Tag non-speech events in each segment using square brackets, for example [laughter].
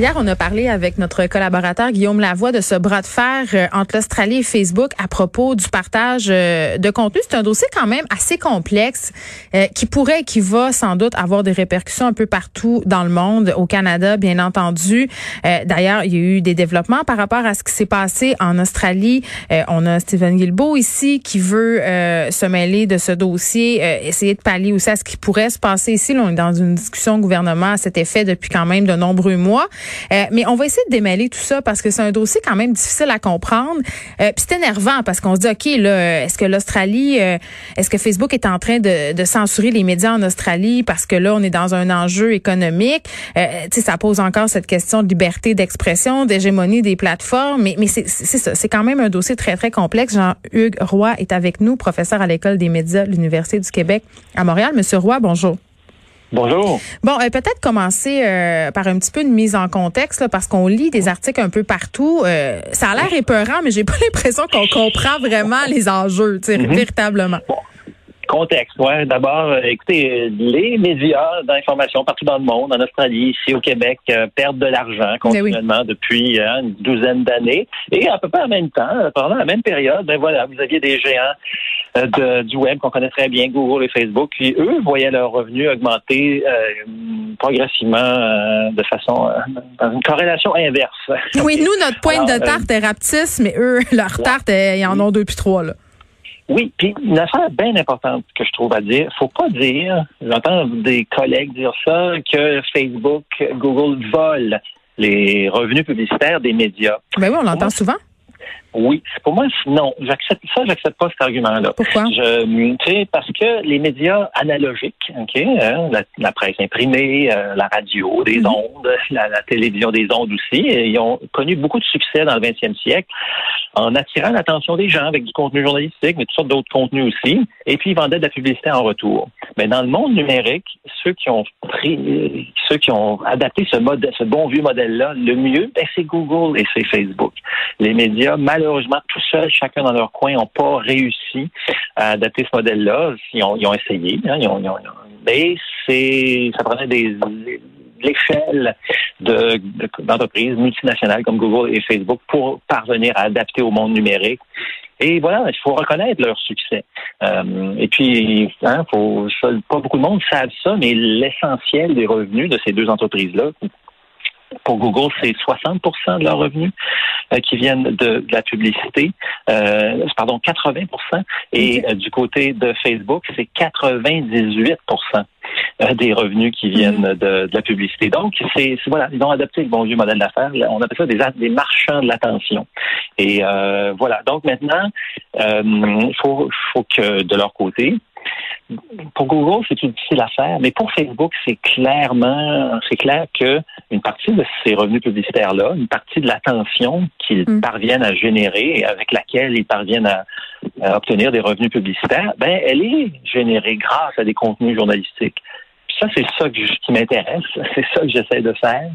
Hier, on a parlé avec notre collaborateur Guillaume Lavoie de ce bras de fer euh, entre l'Australie et Facebook à propos du partage euh, de contenu. C'est un dossier quand même assez complexe euh, qui pourrait et qui va sans doute avoir des répercussions un peu partout dans le monde, au Canada bien entendu. D'ailleurs, il y a eu des développements par rapport à ce qui s'est passé en Australie. on a Stephen Guilbeault ici qui veut se mêler de ce dossier, essayer de pallier aussi à ce qui pourrait se passer ici. Là, on est dans une discussion au gouvernement à cet effet depuis quand même de nombreux mois. Euh, mais on va essayer de démêler tout ça parce que c'est un dossier quand même difficile à comprendre. Euh, Puis c'est énervant parce qu'on se dit, OK, là, est-ce que l'Australie, euh, est-ce que Facebook est en train de, de, censurer les médias en Australie parce que là, on est dans un enjeu économique? Euh, tu sais, ça pose encore cette question de liberté d'expression, d'hégémonie des plateformes. Mais, mais c'est ça, c'est quand même un dossier très, très complexe. Jean-Hugues Roy est avec nous, professeur à l'École des médias de l'Université du Québec à Montréal. Monsieur Roy, bonjour. Bonjour. Bon, euh, peut-être commencer euh, par un petit peu de mise en contexte, là, parce qu'on lit des articles un peu partout. Euh, ça a l'air épeurant, mais j'ai pas [laughs] l'impression qu'on comprend vraiment les enjeux, mm véritablement contexte, ouais. D'abord, euh, écoutez, les médias d'information partout dans le monde, en Australie, ici au Québec, euh, perdent de l'argent continuellement depuis euh, une douzaine d'années. Et à peu près en même temps, pendant la même période, ben voilà, vous aviez des géants de, du web qu'on connaît très bien, Google et Facebook, puis eux voyaient leurs revenus augmenter progressivement de façon dans une corrélation inverse. Oui, nous, notre pointe de tarte est rapetisse, mais eux, leur tarte, ils en ont deux puis trois, là. Oui, puis une affaire bien importante que je trouve à dire, faut pas dire, j'entends des collègues dire ça, que Facebook, Google volent les revenus publicitaires des médias. Ben oui, on l'entend souvent. Oui, pour moi, non. J'accepte ça, j'accepte pas cet argument-là. Pourquoi? Je, parce que les médias analogiques, ok, hein, la, presse imprimée, euh, la radio, des mhm. ondes, la, télévision des ondes aussi, ils ont connu beaucoup de succès dans le 20e siècle en attirant l'attention des gens avec du contenu journalistique, mais toutes sortes d'autres contenus aussi. Et puis ils vendaient de la publicité en retour. Mais dans le monde numérique, ceux qui ont pris, ceux qui ont adapté ce mode, ce bon vieux modèle-là, le mieux, ben, c'est Google et c'est Facebook. Les médias, mal malheureusement, tout seuls, chacun dans leur coin, n'ont pas réussi à adapter ce modèle-là. Ils ont, essayé, hein, mais c'est, ça prenait des l'échelle d'entreprises multinationales comme Google et Facebook pour parvenir à adapter au monde numérique. Et voilà, il faut reconnaître leur succès. Euh, et puis, hein, faut, pas beaucoup de monde savent ça, mais l'essentiel des revenus de ces deux entreprises-là, pour Google, c'est 60% de leurs revenus euh, qui viennent de, la publicité, euh, pardon, 80% et euh, du côté de Facebook, c'est 98% des revenus qui viennent mhm. de, la publicité. Donc, c'est voilà, ils ont adopté le bon vieux modèle d'affaires. On appelle ça des, des marchands de l'attention. Et voilà. Donc maintenant, il faut, faut que de leur côté, pour Google, c'est difficile à faire, mais pour Facebook, c'est clairement, c'est clair que une partie de ces revenus publicitaires-là, une partie de l'attention qu'ils mm. parviennent à générer et avec laquelle ils parviennent à, obtenir des revenus publicitaires, ben, elle est générée grâce à des contenus journalistiques. ça, c'est ça qui m'intéresse, [laughs] c'est ça que j'essaie de faire,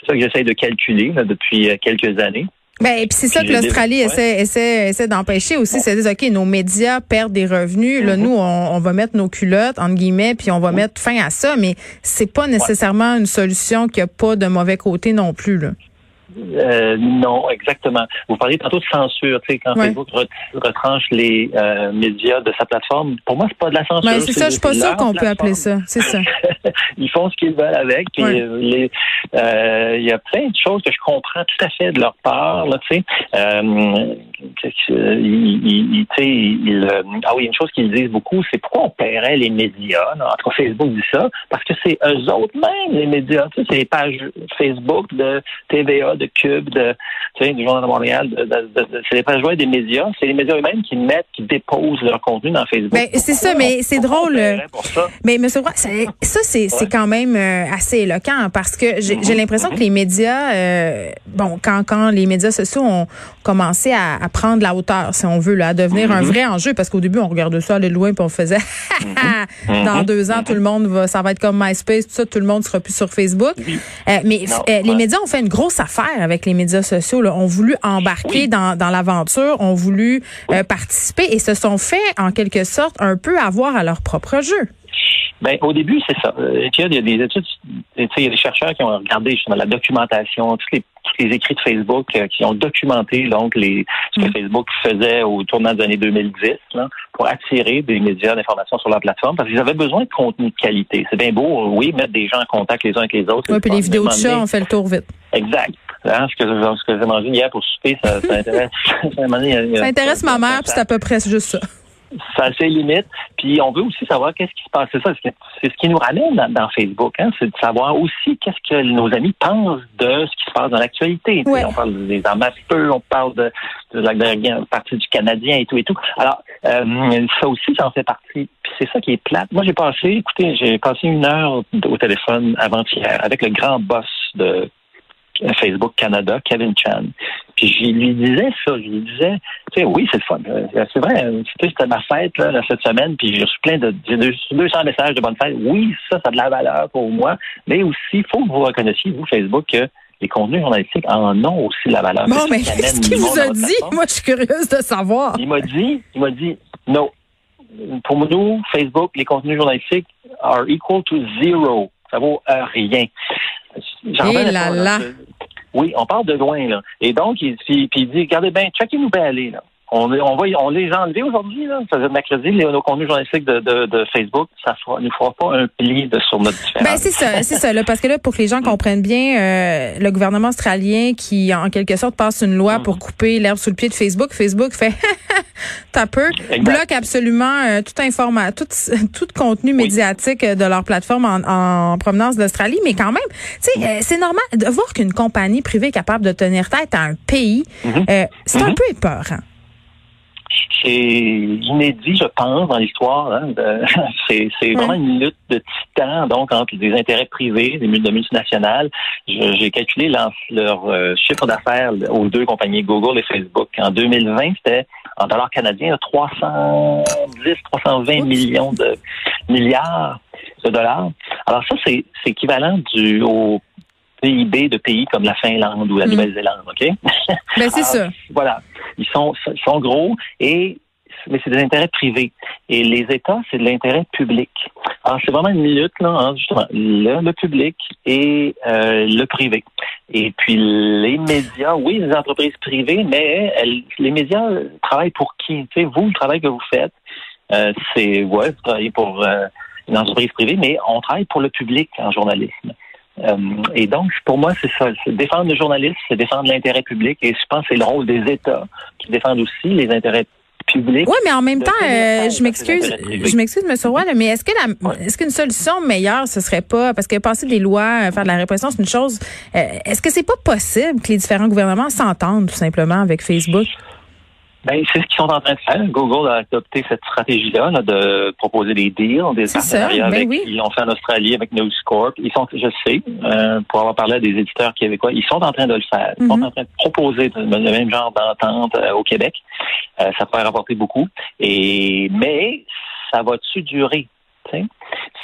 c'est ça que j'essaie de calculer depuis euh, quelques années. Ben, puis c'est ça que l'Australie essaie, essaie, essaie d'empêcher aussi. C'est dire, OK, nos médias perdent des revenus. Là, mm-hmm. nous, on, on, va mettre nos culottes, entre guillemets, puis on va mettre fin à ça. Mais c'est pas nécessairement une solution qui a pas de mauvais côté non plus, là. Euh, non, exactement. Vous parliez tantôt de censure, tu sais, quand Facebook retranche les euh, médias de sa plateforme. Pour moi, c'est pas de la censure. Ben, c'est ça, je suis pas sûr qu'on peut appeler ça. C'est ça. [laughs] ils font ce qu'ils veulent avec. Euh, il y a plein de choses que je comprends tout à fait de leur part, là, tu sais. Euh, ils, ah oui, une chose qu'ils disent beaucoup, c'est pourquoi on paierait les médias. En tout cas, Facebook dit ça, parce que c'est eux autres même, les médias. Tu sais, c'est les pages Facebook de TVA, de Cube, de tu sais, du Journal de Montréal, de, de, de, c'est les pages web des médias. C'est les médias eux-mêmes qui mettent, qui déposent leur contenu dans Facebook. Ben, c'est ça, mais c'est drôle. Mais monsieur Roy, ça, ça c'est quand même euh, assez éloquent parce que j'ai j'ai l'impression que les médias, euh, bon, quand quand les médias sociaux ont commencé à, à prendre la hauteur, si on veut, là, à devenir un vrai enjeu, parce qu'au début on regardait ça aller loin puis on faisait, [laughs] dans deux ans tout le monde va, ça va être comme MySpace, tout ça, tout le monde sera plus sur Facebook. Euh, mais les médias ont fait une grosse affaire avec les médias sociaux. Là. Ont voulu embarquer dans, dans l'aventure, ont voulu participer et se sont fait en quelque sorte un peu avoir à leur propre jeu. Ben, au début, c'est ça. Euh, il y a des études, il y a des chercheurs qui ont regardé justement la documentation, tous les, tous les écrits de Facebook euh, qui ont documenté donc les ce que mm. Facebook faisait au tournant des années 2010 là, pour attirer des médias d'information sur leur plateforme parce qu'ils avaient besoin de contenu de qualité. C'est bien beau, oui, mettre des gens en contact les uns avec les autres. Oui, puis les vidéos de chat, on fait le tour vite. Exact. Hein, ce que, ce que j'ai mangé hier pour souper, ça, ça intéresse. [laughs] ça intéresse ma mère, puis c'est à peu près juste ça ça a ses limites. Puis on veut aussi savoir qu'est-ce qui se passe. C'est ça, c'est ce qui nous ramène dans, Facebook, hein, c'est de savoir aussi qu'est-ce que nos amis pensent de ce qui se passe dans l'actualité. On parle des armes à feu, on parle de, de la partie du Canadien et tout et tout. Alors, euh, ça aussi, j'en fais partie. Puis c'est ça qui est plate. Moi, j'ai passé, écoutez, j'ai passé une heure au téléphone avant-hier avec le grand boss de Facebook Canada, Kevin Chan. Puis je lui disais ça, je lui disais, tu sais, oui, c'est le fun. Euh, c'est vrai, euh, c'était ma fête là, cette semaine, puis j'ai reçu plein de 200 messages de bonne fête. Oui, ça, ça a de la valeur pour moi, mais aussi, il faut que vous reconnaissiez, vous, Facebook, que les contenus journalistiques en ont aussi de la valeur. Bon, mais qu'est-ce qu'il vous a dit? Moi, je suis curieuse de savoir. Il m'a dit, il m'a dit, non. Pour nous, Facebook, les contenus journalistiques are equal to zero. Ça vaut rien. Et là là. Oui, on parle de loin, là. Et donc, il, puis, il dit, regardez bien, checkez-nous bien aller, là. On, on, va, on les a enlevés aujourd'hui, là. Ça mercredi, les, nos contenus journalistiques de, de, de Facebook, ça ne nous fera pas un pli de, sur notre différence. Ben, c'est ça, c'est ça, là. Parce que là, pour que les gens comprennent bien, euh, le gouvernement australien qui, en quelque sorte, passe une loi pour mm-hmm. couper l'herbe sous le pied de Facebook, Facebook fait, [laughs] t'as peu, bloque absolument euh, tout informa, tout, tout contenu médiatique de leur plateforme en, en provenance d'Australie. Mais quand même, tu sais, euh, c'est normal de voir qu'une compagnie privée est capable de tenir tête à un pays. Euh, c'est un mm-hmm. peu épeurant c'est inédit, je pense, dans l'histoire. Hein, [laughs] c'est vraiment une lutte de titans, donc entre des intérêts privés, des multinationales. J'ai calculé leur, euh, chiffre d'affaires aux deux compagnies Google et Facebook. En 2020, c'était en dollars canadiens 310, 320 millions de milliards de dollars. Alors ça, c'est équivalent du au PIB de pays comme la Finlande ou la mm. Nouvelle-Zélande, OK? Ben, c'est [laughs] ça. Voilà. Ils sont, sont gros et mais c'est des intérêts privés. Et les États, c'est de l'intérêt public. Alors, c'est vraiment une lutte, là, hein, justement, le, public et euh, le privé. Et puis, les médias, oui, les entreprises privées, mais les médias travaillent pour qui? Tu sais, vous, le travail que vous faites, euh, c'est, ouais, vous travaillez pour euh, une entreprise privée, mais on travaille pour le public en journalisme. Euh, et donc, pour moi, c'est ça. Défendre le journaliste, c'est défendre l'intérêt public. Et je pense que c'est le rôle des États qui défendent aussi les intérêts publics. Oui, mais en même temps, euh, je m'excuse, je m'excuse, M. Roy, mais est-ce que la, est-ce qu'une solution meilleure, ce serait pas, parce que passer des lois, euh, faire de la répression, c'est une chose. est-ce que c'est pas possible que les différents gouvernements s'entendent tout simplement avec Facebook? Ben, c'est ce qu'ils sont en train de faire. Google a adopté cette stratégie-là de proposer des deals, des partenariats ben avec, ils l'ont fait en Australie avec News Corp. Ils sont, je sais, euh, pour avoir parlé à des éditeurs québécois, ils sont en train de le faire. Ils sont mhm. en train de proposer le même genre d'entente euh, au Québec. Euh, ça pourrait rapporter beaucoup. Et mais ça va-tu durer?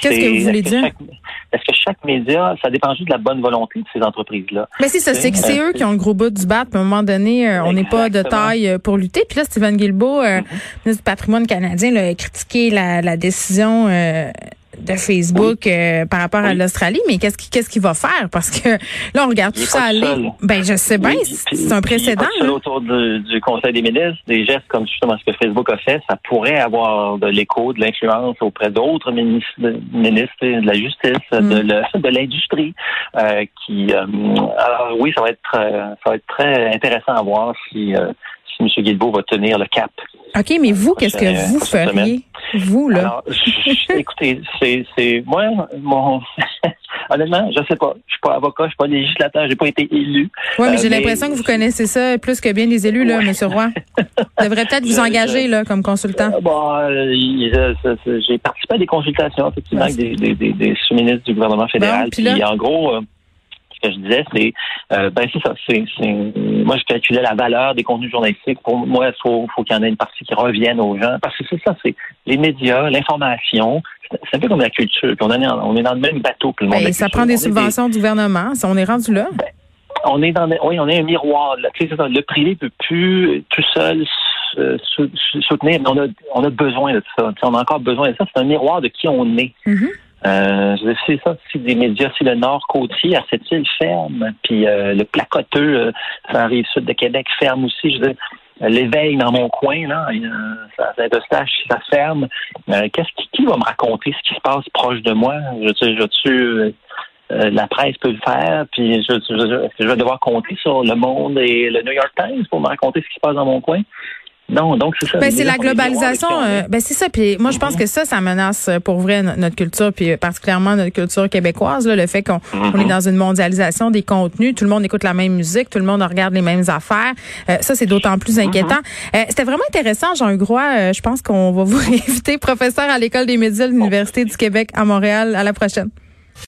Qu'est-ce que vous voulez dire? Est-ce que chaque média, ça dépend juste de la bonne volonté de ces entreprises-là? Mais c'est ça, c'est que c'est eux qui ont le gros bout du bat. à un moment donné, euh, on n'est pas de taille euh, pour lutter. Puis là, Stephen Guilbeault, euh, mm-hmm. ministre du patrimoine canadien, a critiqué la, la décision de Facebook euh, par rapport à l'Australie, mais qu'est-ce qu'il qu'est-ce qu'il va faire? Parce que là on regarde tout ça aller. Ben je sais bien, c'est un précédent. Il autour du, du, Conseil des ministres, des gestes comme justement ce que Facebook a fait, ça pourrait avoir de l'écho, de l'influence auprès d'autres ministres, ministres de la justice, de mm. [laughs] de l'industrie, euh, qui euh, alors oui, ça va être ça va être très intéressant à voir si si M. Guilbeault va tenir le cap. OK, mais vous, qu'est-ce que vous feriez? Vous, là? Alors, écoutez, c'est, c'est, moi, mon, [laughs] honnêtement, je sais pas. Je suis pas avocat, je suis pas législateur, j'ai pas été élu. Oui, mais j'ai l'impression que vous connaissez ça plus que bien les élus, là, M. Roy. [laughs] Vous devrez peut-être vous engager là, comme consultant. bon, j'ai participé à des consultations, effectivement, avec des, des, des, sous-ministres du gouvernement fédéral. puis, en gros, ce que je disais, c'est euh, ben c'est ça. C'est, moi, je calculais la valeur des contenus journalistiques. Pour moi, il faut, faut qu'il y en ait une partie qui revienne aux gens. Parce que c'est ça, c'est les médias, l'information. C'est un peu comme la culture. on, est, on est dans le même bateau que le monde. Ben, ça prend des subventions du gouvernement. On est rendu là. Ben, on est dans oui, on est un miroir. Là. Le privé peut plus tout seul soutenir, mais on a, on a besoin de ça. on a encore besoin de ça. C'est un miroir de qui on est. Mm-hmm. Euh, je sais ça, si des médias, si le Nord côtier à cette île ferme, puis euh, le placoteux, euh, ça arrive sud de Québec ferme aussi. Je veux l'éveil dans mon coin, là, ça, ça, ça ferme. Qu'est-ce qui, qui va me raconter ce qui se passe proche de moi? Je, je, je, la presse peut le faire, puis je, je, je vais devoir compter sur Le Monde et le New York Times pour me raconter ce qui se passe dans mon coin? Non, donc c'est ça. Ben, c'est la globalisation. Euh, ben c'est ça. Puis moi, je pense que ça, ça menace euh, pour vrai notre culture, puis euh, particulièrement notre culture québécoise. Là, le fait qu'on est mhm. dans une mondialisation des contenus, tout le monde écoute la même musique, tout le monde regarde les mêmes affaires. ça, c'est d'autant plus inquiétant. Mhm. C'était vraiment intéressant, Jean Hugrois. je pense qu'on va vous [laughs] inviter professeur à l'école des médias de l'université du Québec à Montréal. À la prochaine.